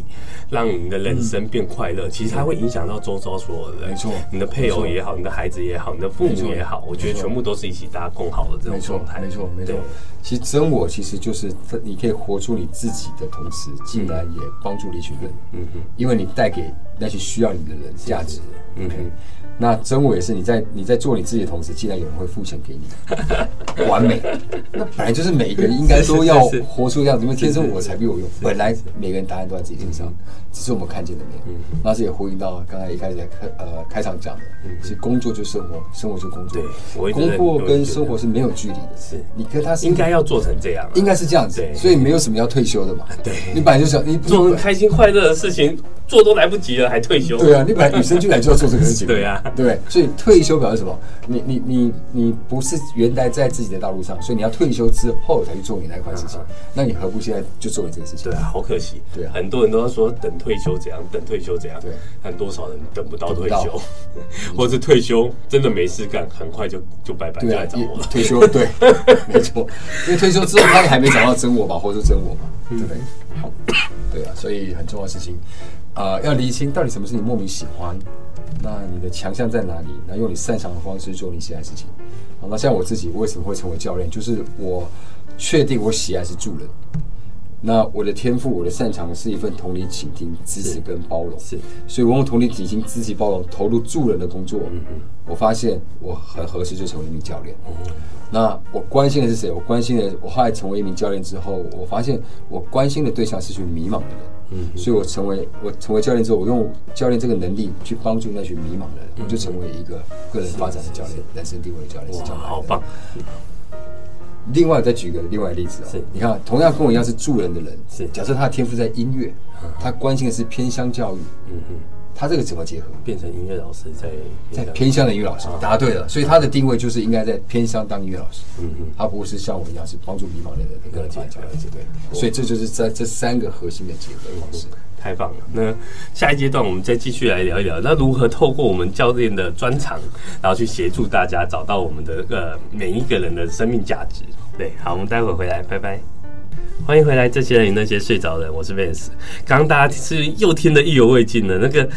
让你的人生变快乐，其实它会影响到周遭所有的人。没错。你的配偶也好，你的孩子也好，你的父母也好，我觉得全部都是一起大家共好的这种状态。没错，没错，没错。其实真我其实就是你可以活出你自己的同时，竟然也帮助了一群人。嗯哼，因为你带给那些需要你的人价值。嗯哼。那真我也是，你在你在做你自己的同时，竟然有人会付钱给你，完美。那本来就是每一个人应该都要活出这样子，因为天生我才必有用。本来每个人答案都在自己身上，只是我们看见的没有。那这也呼应到刚才一开始开呃开场讲的，其实工作就是生活，生活就是工作。对，工作跟生活是没有距离的。是，你跟他是应该要做成这样，应该是这样子。所以没有什么要退休的嘛。对，你本来就想你 做开心快乐的事情，做都来不及了，还退休？对啊，你本来与生俱来就要做这个事情。对啊。对，所以退休表示什么？你你你你不是原来在自己的道路上，所以你要退休之后才去做你那块事情。那你何不现在就做你这个事情？对啊，好可惜。对啊，很多人都说等退休怎样，等退休怎样。对，但多少人等不到退休，或是退休真的没事干，很快就就拜拜，就来找我了。退休对，没错，因为退休之后他也还没找到真我吧，或者真我嘛，对不对？好，对啊，所以很重要的事情，呃，要厘清到底什么是你莫名喜欢。那你的强项在哪里？那用你擅长的方式做你喜爱的事情。好，那像我自己为什么会成为教练？就是我确定我喜爱是助人。那我的天赋，我的擅长是一份同理、倾听、支持跟包容。是，所以我用同理、倾听、支持、包容，投入助人的工作。嗯嗯。我发现我很合适就成为一名教练。那我关心的是谁？我关心的，我后来成为一名教练之后，我发现我关心的对象是群迷茫的人。嗯，所以我成为我成为教练之后，我用教练这个能力去帮助那群迷茫的人，我就成为一个个人发展的教练，人生定位的教练，是这样。好棒。另外再举个另外的例子啊，你看，同样跟我一样是助人的人，是假设他的天赋在音乐，他关心的是偏乡教育，嗯哼。他这个怎么结合？变成音乐老师在在偏乡的音乐老师，答对了。所以他的定位就是应该在偏乡当音乐老师。嗯嗯，他不是像我一样是帮助迷茫人的个人发展教练，对。所以这就是在这三个核心的结合方式。太棒了！那下一阶段我们再继续来聊一聊，那如何透过我们教练的专长，然后去协助大家找到我们的呃每一个人的生命价值。对，好，我们待会回来，拜拜。欢迎回来，这些人与那些睡着的人，我是 Vance。刚刚大家是又听得意犹未尽的那个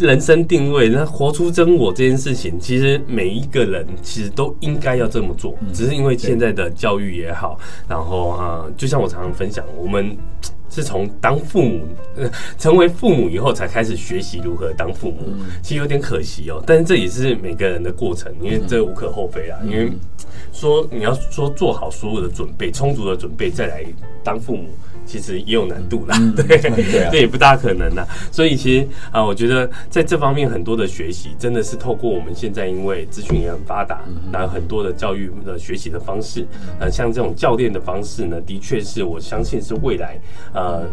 人生定位，那活出真我这件事情，其实每一个人其实都应该要这么做，只是因为现在的教育也好，然后啊、呃，就像我常常分享，我们。是从当父母，呃，成为父母以后才开始学习如何当父母，其实有点可惜哦。但是这也是每个人的过程，因为这无可厚非啊。因为说你要说做好所有的准备，充足的准备再来当父母。其实也有难度啦，嗯、对，这也不大可能啦。所以其实啊、呃，我觉得在这方面很多的学习，真的是透过我们现在因为资讯也很发达，然后很多的教育的学习的方式，呃，像这种教练的方式呢，的确是我相信是未来呃。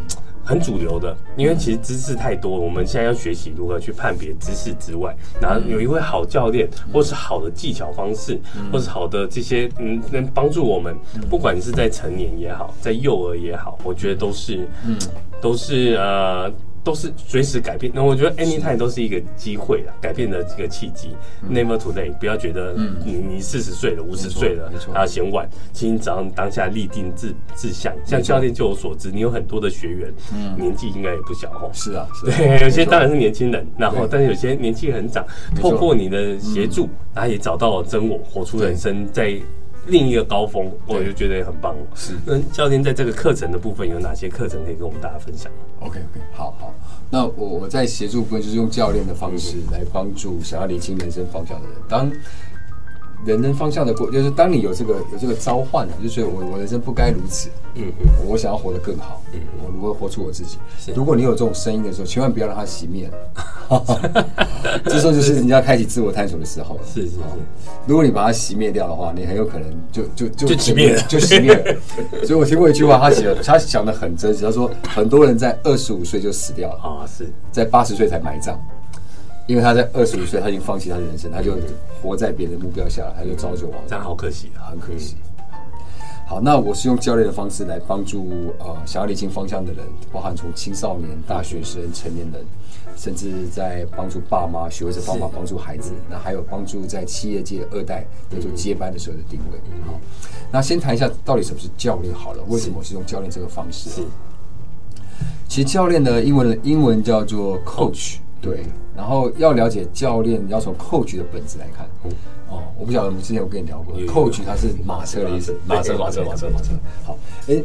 很主流的，因为其实知识太多，我们现在要学习如何去判别知识之外，然后有一位好教练，或是好的技巧方式，或是好的这些嗯，能帮助我们，不管是在成年也好，在幼儿也好，我觉得都是，嗯，都是呃。都是随时改变，那我觉得 anytime 都是一个机会啦，改变的这个契机。Never too late，不要觉得你你四十岁了，五十岁了，还要嫌晚。其实你只要当下立定志志向，像教练，就我所知，你有很多的学员，年纪应该也不小哦。是啊，对，有些当然是年轻人，然后但是有些年纪很长，透过你的协助，然后也找到了真我，活出人生在另一个高峰，我就觉得也很棒。是，那教练在这个课程的部分有哪些课程可以跟我们大家分享？OK OK，好好。那我我在协助部分就是用教练的方式来帮助想要理清人生方向的人。当人生方向的过，就是当你有这个有这个召唤了，就是我我人生不该如此，嗯嗯，我想要活得更好，嗯，我如何活出我自己？如果你有这种声音的时候，千万不要让它熄灭了。这时候就是你要开启自我探索的时候了。是是是，如果你把它熄灭掉的话，你很有可能就就就就熄灭了，就熄灭了。所以我听过一句话，他写他讲的很真实，他说很多人在二十五岁就死掉了啊，是在八十岁才埋葬。因为他在二十五岁，他已经放弃他的人生，他就活在别人的目标下，他就朝九晚五，这样好可惜，很可惜。好，那我是用教练的方式来帮助呃想要理清方向的人，包含从青少年、大学生、成年人，甚至在帮助爸妈学会这方法帮助孩子，那还有帮助在企业界二代在做接班的时候的定位。好，那先谈一下到底什么是教练好了，为什么我是用教练这个方式？是，其实教练的英文英文叫做 coach。对，然后要了解教练，要从 coach 的本质来看。哦，我不晓得我们之前有跟你聊过，coach 它是马车的意思，马车，马车，马车，马车。好，哎，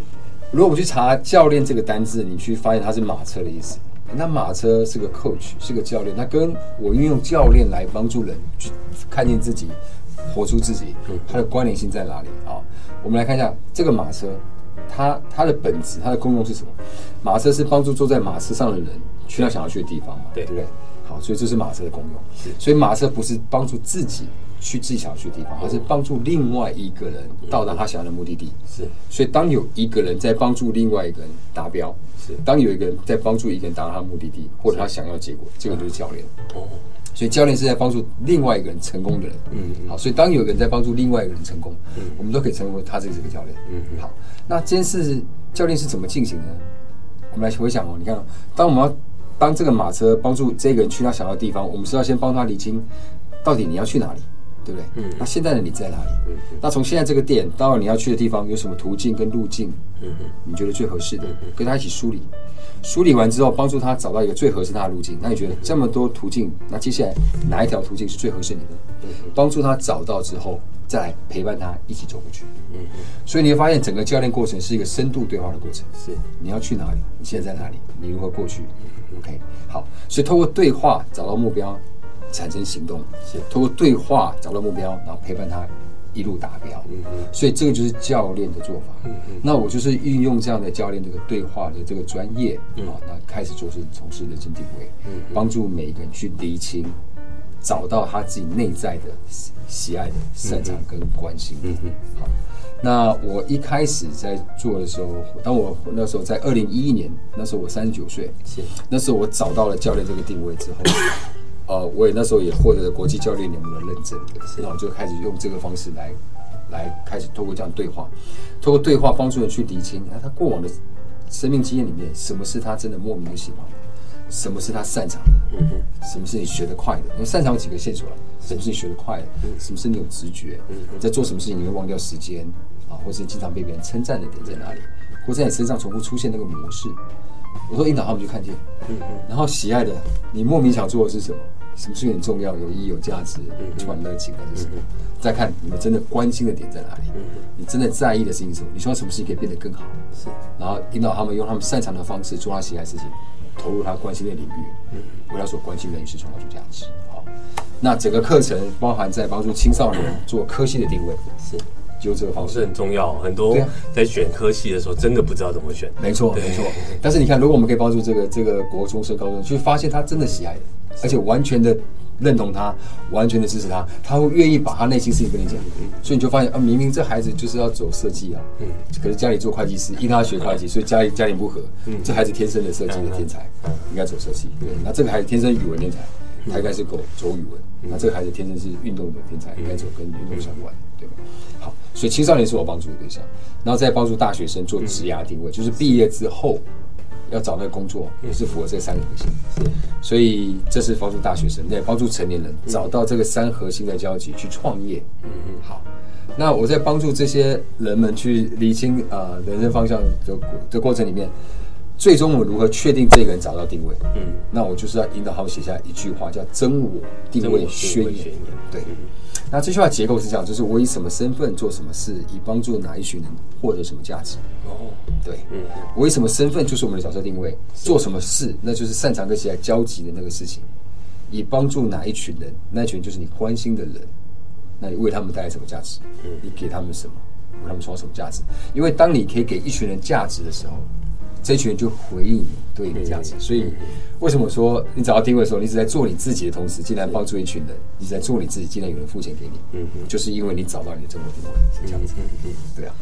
如果我去查教练这个单字，你去发现它是马车的意思。那马车是个 coach，是个教练，那跟我运用教练来帮助人去看见自己，活出自己，它的关联性在哪里？啊，我们来看一下这个马车，它它的本质，它的功用是什么？马车是帮助坐在马车上的人。去到想要去的地方嘛，对，对不对？好，所以这是马车的功用。是，所以马车不是帮助自己去自己想要去的地方，而是帮助另外一个人到达他想要的目的地。是，所以当有一个人在帮助另外一个人达标，是，当有一个人在帮助一个人达到他的目的地或者他想要的结果，这个就是教练。哦，所以教练是在帮助另外一个人成功的人。嗯，好，所以当有一个人在帮助另外一个人成功，嗯，我们都可以称为他这个这个教练。嗯，好，那这件事教练是怎么进行呢？我们来回想哦，你看，当我们要当这个马车帮助这个人去他想要的地方，我们是要先帮他理清到底你要去哪里，对不对？嗯。那现在的你在哪里？嗯。那从现在这个点到你要去的地方有什么途径跟路径？嗯嗯。你觉得最合适的，跟他一起梳理，梳理完之后，帮助他找到一个最合适他的路径。那你觉得这么多途径，那接下来哪一条途径是最合适你的？嗯。帮助他找到之后，再来陪伴他一起走过去。嗯嗯。所以你会发现，整个教练过程是一个深度对话的过程。是。你要去哪里？你现在在哪里？你如何过去？OK，好，所以透过对话找到目标，产生行动；是透过对话找到目标，然后陪伴他一路达标。嗯嗯，所以这个就是教练的做法。嗯嗯，那我就是运用这样的教练这个对话的这个专业，嗯，那开始做是从事人生定位，嗯，帮助每一个人去厘清，找到他自己内在的喜爱的、擅长跟关心。嗯嗯，好。那我一开始在做的时候，当我那时候在二零一一年，那时候我三十九岁，是那时候我找到了教练这个定位之后，呃，我也那时候也获得了国际教练联盟的认证，然后就开始用这个方式来来开始透过这样对话，透过对话帮助人去厘清，那他过往的生命经验里面，什么是他真的莫名的喜欢，什么是他擅长的，嗯哼，什么是你学得快的，因为擅长有几个线索了，什么是你学得快的，什么是你有直觉，在做什么事情你会忘掉时间。或是你经常被别人称赞的点在哪里，或在你身上重复出现那个模式，我说引导他们去看见，嗯嗯，然后喜爱的你莫名想做的是什么？什么事情很重要、有意义、有价值、充满热情的是什么？再看你们真的关心的点在哪里？你真的在意的事情是什么？你希望什么事情可以变得更好？是，然后引导他们用他们擅长的方式做他喜爱的事情，投入他关心的领域，嗯，为他所关心的人事创造出价值。好，那整个课程包含在帮助青少年做科系的定位，是。就这个方式很重要，很多在选科系的时候，真的不知道怎么选。没错，没错。但是你看，如果我们可以帮助这个这个国中生、高中生，去发现他真的喜爱的，而且完全的认同他，完全的支持他，他会愿意把他内心事情跟你讲。所以你就发现啊，明明这孩子就是要走设计啊，嗯，可是家里做会计师，因为他要学会计，所以家里家庭不和，嗯，这孩子天生的设计的天才，应该走设计。对，那这个孩子天生语文天才，他应该是走走语文。那这个孩子天生是运动的天才，应该走跟运动相关，对吧？好，所以青少年是我帮助的对象，然后再帮助大学生做职涯定位，就是毕业之后。要找那个工作也是符合这三个核心，是，所以这是帮助大学生，也帮助成年人找到这个三核心的交集去创业。嗯嗯，好，那我在帮助这些人们去理清呃人生方向的的过程里面，最终我如何确定这个人找到定位？嗯，那我就是要引导他们写下一句话，叫“真我定位宣言”。对。那这句话结构是这样，就是我以什么身份做什么事，以帮助哪一群人获得什么价值。哦，对，嗯，我以什么身份就是我们的角色定位，做什么事那就是擅长跟谁来交集的那个事情，以帮助哪一群人，那一群就是你关心的人，那你为他们带来什么价值？嗯，你给他们什么，为他们创造什么价值？因为当你可以给一群人价值的时候。这群人就回应你对你这样子，所以为什么说你找到定位的时候，你只在做你自己的同时，竟然帮助一群人，你在做你自己，竟然有人付钱给你，嗯，就是因为你找到你的真我定位是这样子，嗯，对啊。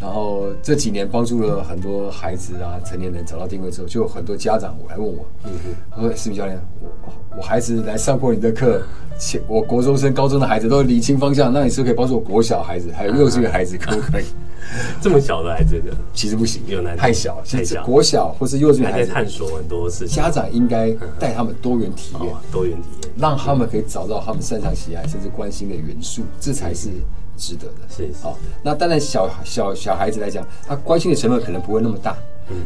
然后这几年帮助了很多孩子啊、成年人找到定位之后，就有很多家长我来问我，嗯哼，他说：“思明教练，我我孩子来上过你的课，前我国中生、高中的孩子都理清方向，那你是不是可以帮助我国小孩子还有幼稚园孩子，可不可以？” 这么小的孩子的，其实不行，有难，太小，太小。国小或是幼稚园还在探索很多事情，家长应该带他们多元体验，多元体验，让他们可以找到他们擅长、喜爱甚至关心的元素，这才是值得的。是好，那当然小小小孩子来讲，他关心的成分可能不会那么大。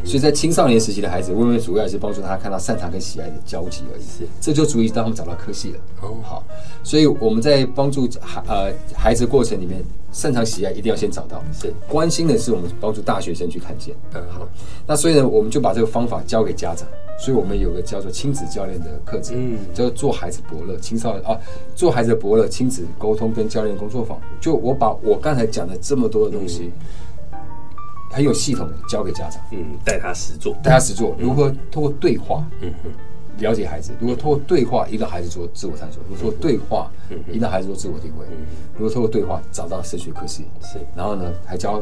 所以在青少年时期的孩子，我们主要也是帮助他看到擅长跟喜爱的交集而已。是，这就足以让他们找到科系了。哦，好，所以我们在帮助孩呃孩子过程里面，擅长喜爱一定要先找到。是，关心的是我们帮助大学生去看见。嗯，好。那所以呢，我们就把这个方法交给家长。所以我们有个叫做亲子教练的课程，嗯，叫做做孩子伯乐青少年啊，做孩子的伯乐亲子沟通跟教练工作坊。就我把我刚才讲的这么多的东西。很有系统的教给家长，嗯，带他实做，带他实做，如何通过对话，嗯。哼，了解孩子，如何通过对话引导孩子做自我探索，如何通过对话引导孩子做自我定位，如何通过对话找到升学科系，是，然后呢，还教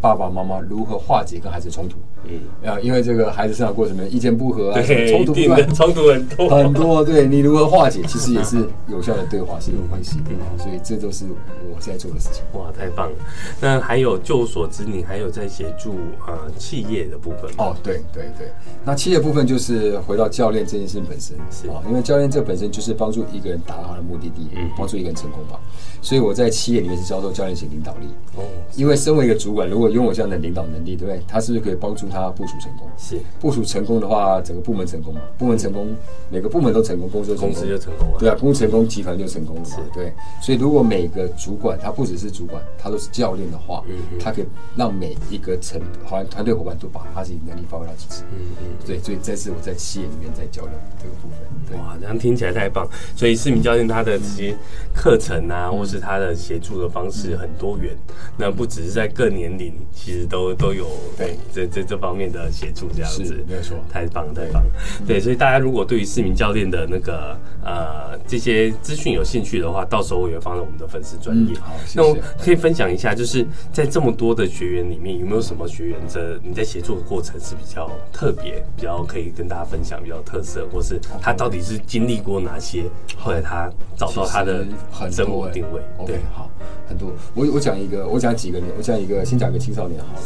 爸爸妈妈如何化解跟孩子冲突。嗯，啊，因为这个孩子成长过程里面意见不合啊，冲突不，冲突很多很多。对，你如何化解，其实也是有效的对话是有关系的。所以这都是我现在做的事情。哇，太棒了！那还有，就所知，你还有在协助呃企业的部分哦，对对对。那企业部分就是回到教练这件事情本身是啊，因为教练这本身就是帮助一个人达到他的目的地，帮助一个人成功吧。所以我在企业里面是教授教练型领导力哦。因为身为一个主管，如果拥有这样的领导能力，对不对？他是不是可以帮助他？他部署成功是部署成功的话，整个部门成功嘛？部门成功，每个部门都成功，公司公司就成功了。对啊，公司成功，集团就成功了嘛？对。所以如果每个主管他不只是主管，他都是教练的话，他可以让每一个成好像团队伙伴都把他自己能力发挥到极致。嗯嗯。对，所以这是我在企业里面在教练这个部分。哇，这样听起来太棒。所以市民教练他的这些课程啊，或是他的协助的方式很多元。那不只是在各年龄，其实都都有对这这这方。方面的协助这样子，没有错，太棒了，太棒了。对，所以大家如果对于市民教练的那个呃这些资讯有兴趣的话，到时候我也放在我们的粉丝专页。好，那我可以分享一下，就是在这么多的学员里面，有没有什么学员这你在协助的过程是比较特别，比较可以跟大家分享，比较特色，或是他到底是经历过哪些，后来他找到他的真我定位。对，好，很多。我我讲一个，我讲几个，我讲一个，先讲一个青少年好了。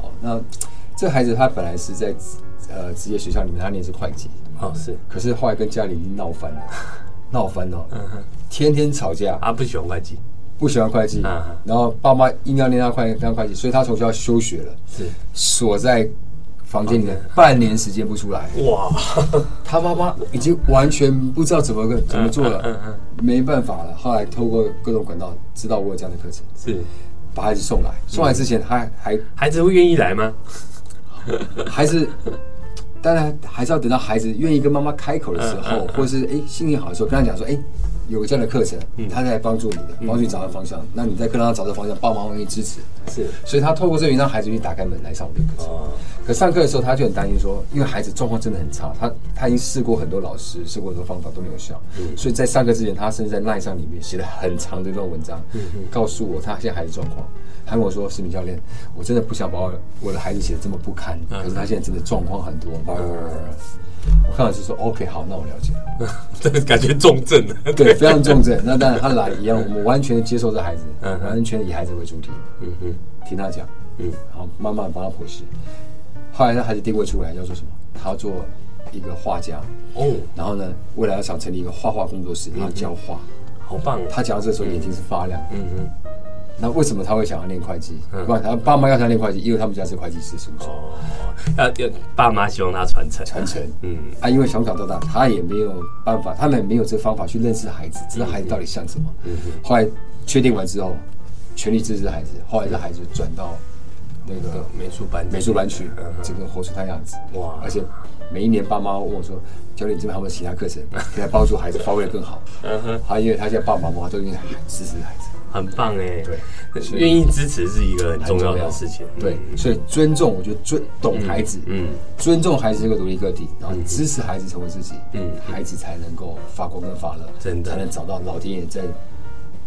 好，那。这孩子他本来是在呃职业学校里面，他念是会计，哦是，可是后来跟家里闹翻了，闹翻了，嗯哼，天天吵架，啊不喜欢会计，不喜欢会计，然后爸妈硬要念他会当会计，所以他从学校休学了，是。锁在房间里面半年时间不出来，哇，他妈妈已经完全不知道怎么个怎么做了，嗯嗯，没办法了，后来透过各种管道知道我有这样的课程，是。把孩子送来，送来之前他还还孩子会愿意来吗？孩子，当然还是要等到孩子愿意跟妈妈开口的时候，或者是哎心情好的时候，跟他讲说，哎，有个这样的课程，他在帮助你的，帮助你找到方向。那你在课堂上找到方向，爸妈会给你支持。是，所以他透过这个让孩子去打开门来上我的课程。可上课的时候，他就很担心说，因为孩子状况真的很差，他他已经试过很多老师，试过很多方法都没有效。所以在上课之前，他甚至在赖上里面写了很长的一段文章，告诉我他现在孩子状况。他跟我说：“思明教练，我真的不想把我的孩子写的这么不堪，可是他现在真的状况很多。”我看老师说：“OK，好，那我了解了。”这个感觉重症对，非常重症。那当然他来一样，我们完全接受这孩子，完全以孩子为主体，嗯嗯，听他讲，嗯，然后慢慢帮他剖析。后来那孩子定位出来要做什么？他要做一个画家哦，然后呢，未来要想成立一个画画工作室，要教画，好棒。他讲到这时候眼睛是发亮，嗯嗯。那为什么他会想要念会计？不，他爸妈要他念会计，因为他们家是会计师，是不是？哦，要要爸妈希望他传承传承。嗯啊，因为从小到大，他也没有办法，他们没有这个方法去认识孩子，知道孩子到底像什么。嗯嗯。后来确定完之后，全力支持孩子。后来这孩子转到那个美术班，美术班去，这个活出他样子。哇！而且每一年爸妈问我说：“教练，这边还有没有其他课程 可以帮助孩子发挥的更好？”嗯哼。他因为他现在爸爸妈妈都愿意支持孩子。很棒哎，对，愿意支持是一个很重要的事情。对，所以尊重，我觉得尊懂孩子，嗯，尊重孩子这个独立个体，然后支持孩子成为自己，嗯，孩子才能够发光跟发热，真的。才能找到老天爷在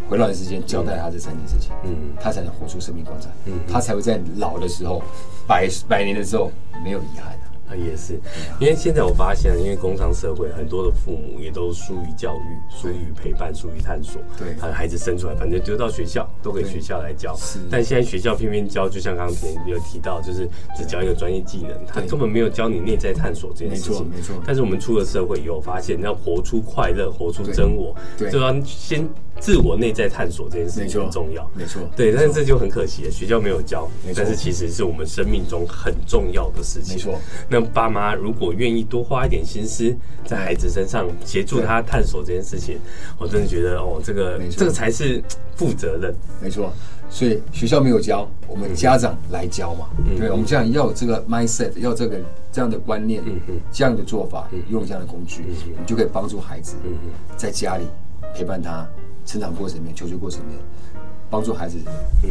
回来的时间交代他这三件事情，嗯，他才能活出生命光彩，嗯，他才会在老的时候，百百年的时候没有遗憾。也是，因为现在我发现，因为工商社会很多的父母也都疏于教育，疏于陪伴，疏于探索。对，他的孩子生出来，反正丢到学校都给学校来教。是，但现在学校偏偏教，就像刚刚有提到，就是只教一个专业技能，他根本没有教你内在探索这件事情。没错，没错。但是我们出了社会以后，发现要活出快乐，活出真我，就要先。自我内在探索这件事情很重要，没错，对，但是这就很可惜了，学校没有教，但是其实是我们生命中很重要的事情，没错。那爸妈如果愿意多花一点心思在孩子身上，协助他探索这件事情，我真的觉得哦，这个这个才是负责任，没错。所以学校没有教，我们家长来教嘛，对，我们家长要有这个 mindset，要这个这样的观念，嗯这样的做法，用这样的工具，你就可以帮助孩子在家里陪伴他。成长过程里面，求学过程里面，帮助孩子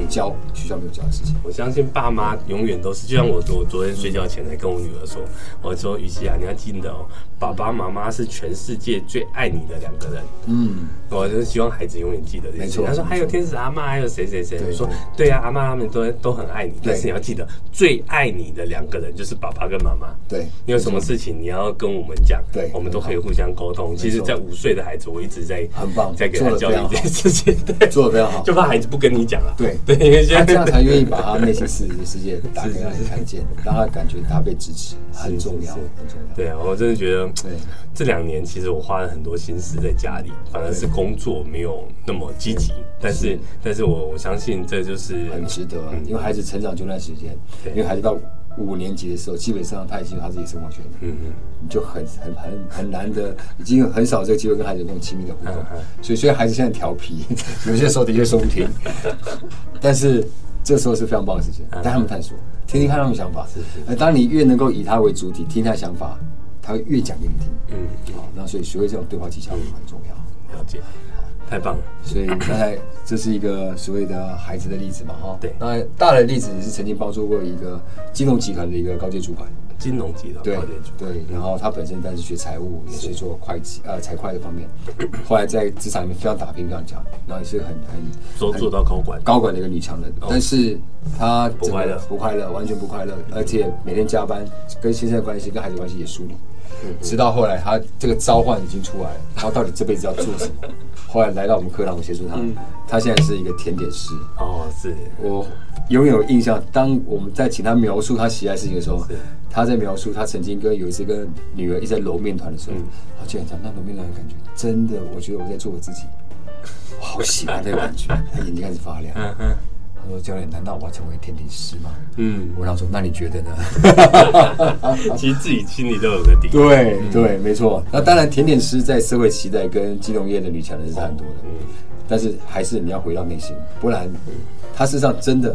教学校没有教的事情。我相信爸妈永远都是，就像我昨昨天睡觉前才跟我女儿说，我说雨熙啊，你要记得哦，爸爸妈妈是全世界最爱你的两个人。嗯，我就是希望孩子永远记得这些。他说还有天使阿妈，还有谁谁谁？我说对啊，阿妈他们都都很爱你，但是你要记得，最爱你的两个人就是爸爸跟妈妈。对，你有什么事情你要跟我们讲，对，我们都可以互相沟通。其实，在五岁的孩子，我一直在很棒，在给他教育这件事情，对，做的非常好，就怕孩子。不跟你讲了，对。对，因为现在他这样才愿意把他内心世 世界打开让你看见，让他感觉他被支持，很重要，很重要。对啊，我真的觉得，对。这两年其实我花了很多心思在家里，反而是工作没有那么积极。但是，但是我我相信这就是很值得，因为孩子成长这段时间，因为孩子到。五年级的时候，基本上他已经有他自己生活圈了，嗯嗯，你就很很很很难的，已经很少这个机会跟孩子有那种亲密的互动，所以虽然孩子现在调皮，有些时候的确说不听，但是这时候是非常棒的时间，带他们探索，听听看他们想法，是是。当你越能够以他为主体，听他的想法，他会越讲给你听，嗯，好，那所以学会这种对话技巧很重要，了解。太棒了，所以刚才这是一个所谓的孩子的例子嘛，哈。对，那大的例子也是曾经帮助过一个金融集团的一个高阶主管。金融集团，对对，然后他本身但是学财务，也是做会计呃财会的方面，后来在职场里面非常打拼，非常强，然后也是很很都做到高管，高管的一个女强人，但是她不快乐，不快乐，完全不快乐，而且每天加班，跟先生的关系，跟孩子关系也疏离。直到后来，他这个召唤已经出来了，他到底这辈子要做什么？后来来到我们课堂，我协助他。他现在是一个甜点师。哦，是我永远有印象。当我们在请他描述他喜爱事情的时候，他在描述他曾经跟有一次跟女儿一直在揉面团的时候，他竟然讲那揉面团的感觉，真的，我觉得我在做我自己，我好喜欢这个感觉。他眼睛开始发亮。他说：“教练，难道我要成为甜点师吗？”嗯，我然后说：“那你觉得呢？” 其实自己心里都有个底。对对，没错。那当然，甜点师在社会期待跟金融业的女强人是差很多的。嗯，但是还是你要回到内心，不然他事实上真的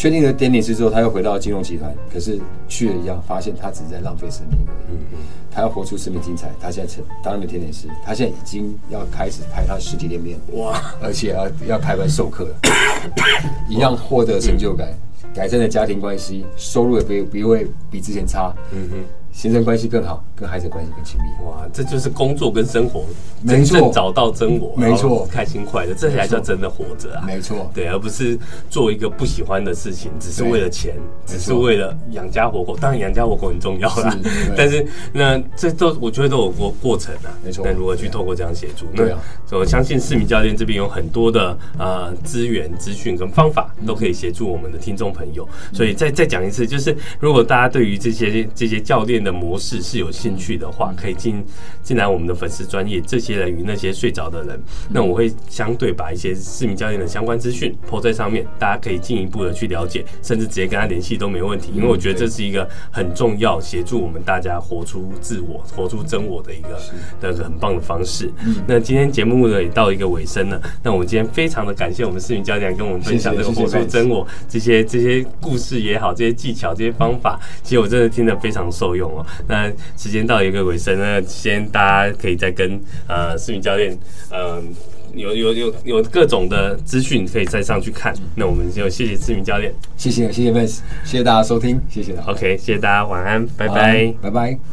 确定了点点师之后，他又回到金融集团，可是去了一样，发现他只是在浪费生命而已。嗯、他要活出生命精彩。他现在成当了甜点师，他现在已经要开始开他实体店面哇，而且要要开班授课了，一样获得成就感，嗯、改善了家庭关系，收入也不不会比之前差。嗯哼。先生关系更好，跟孩子关系更亲密。哇，这就是工作跟生活真正找到真我，没错，开心快乐，这才叫真的活着啊！没错，对，而不是做一个不喜欢的事情，只是为了钱，只是为了养家活口。当然，养家活口很重要啦，但是那这都我觉得都有过过程啊。没错，那如何去透过这样协助？对啊，我相信市民教练这边有很多的呃资源、资讯跟方法，都可以协助我们的听众朋友。所以再再讲一次，就是如果大家对于这些这些教练的模式是有兴趣的话，可以进进来我们的粉丝专业，这些人与那些睡着的人，那我会相对把一些市民教练的相关资讯 po 在上面，大家可以进一步的去了解，甚至直接跟他联系都没问题，因为我觉得这是一个很重要协助我们大家活出自我、活出真我的一个的很棒的方式。那今天节目呢也到一个尾声了，那我们今天非常的感谢我们市民教练跟我们分享这个活出真我这些这些故事也好，这些技巧、这些方法，其实我真的听得非常受用哦。那时间到一个尾声，那先大家可以再跟呃思明教练，嗯、呃，有有有有各种的资讯可以再上去看。那我们就谢谢市民教练，谢谢谢谢 Vance，谢谢大家收听，谢谢大家。OK，谢谢大家，晚安，拜拜，拜拜。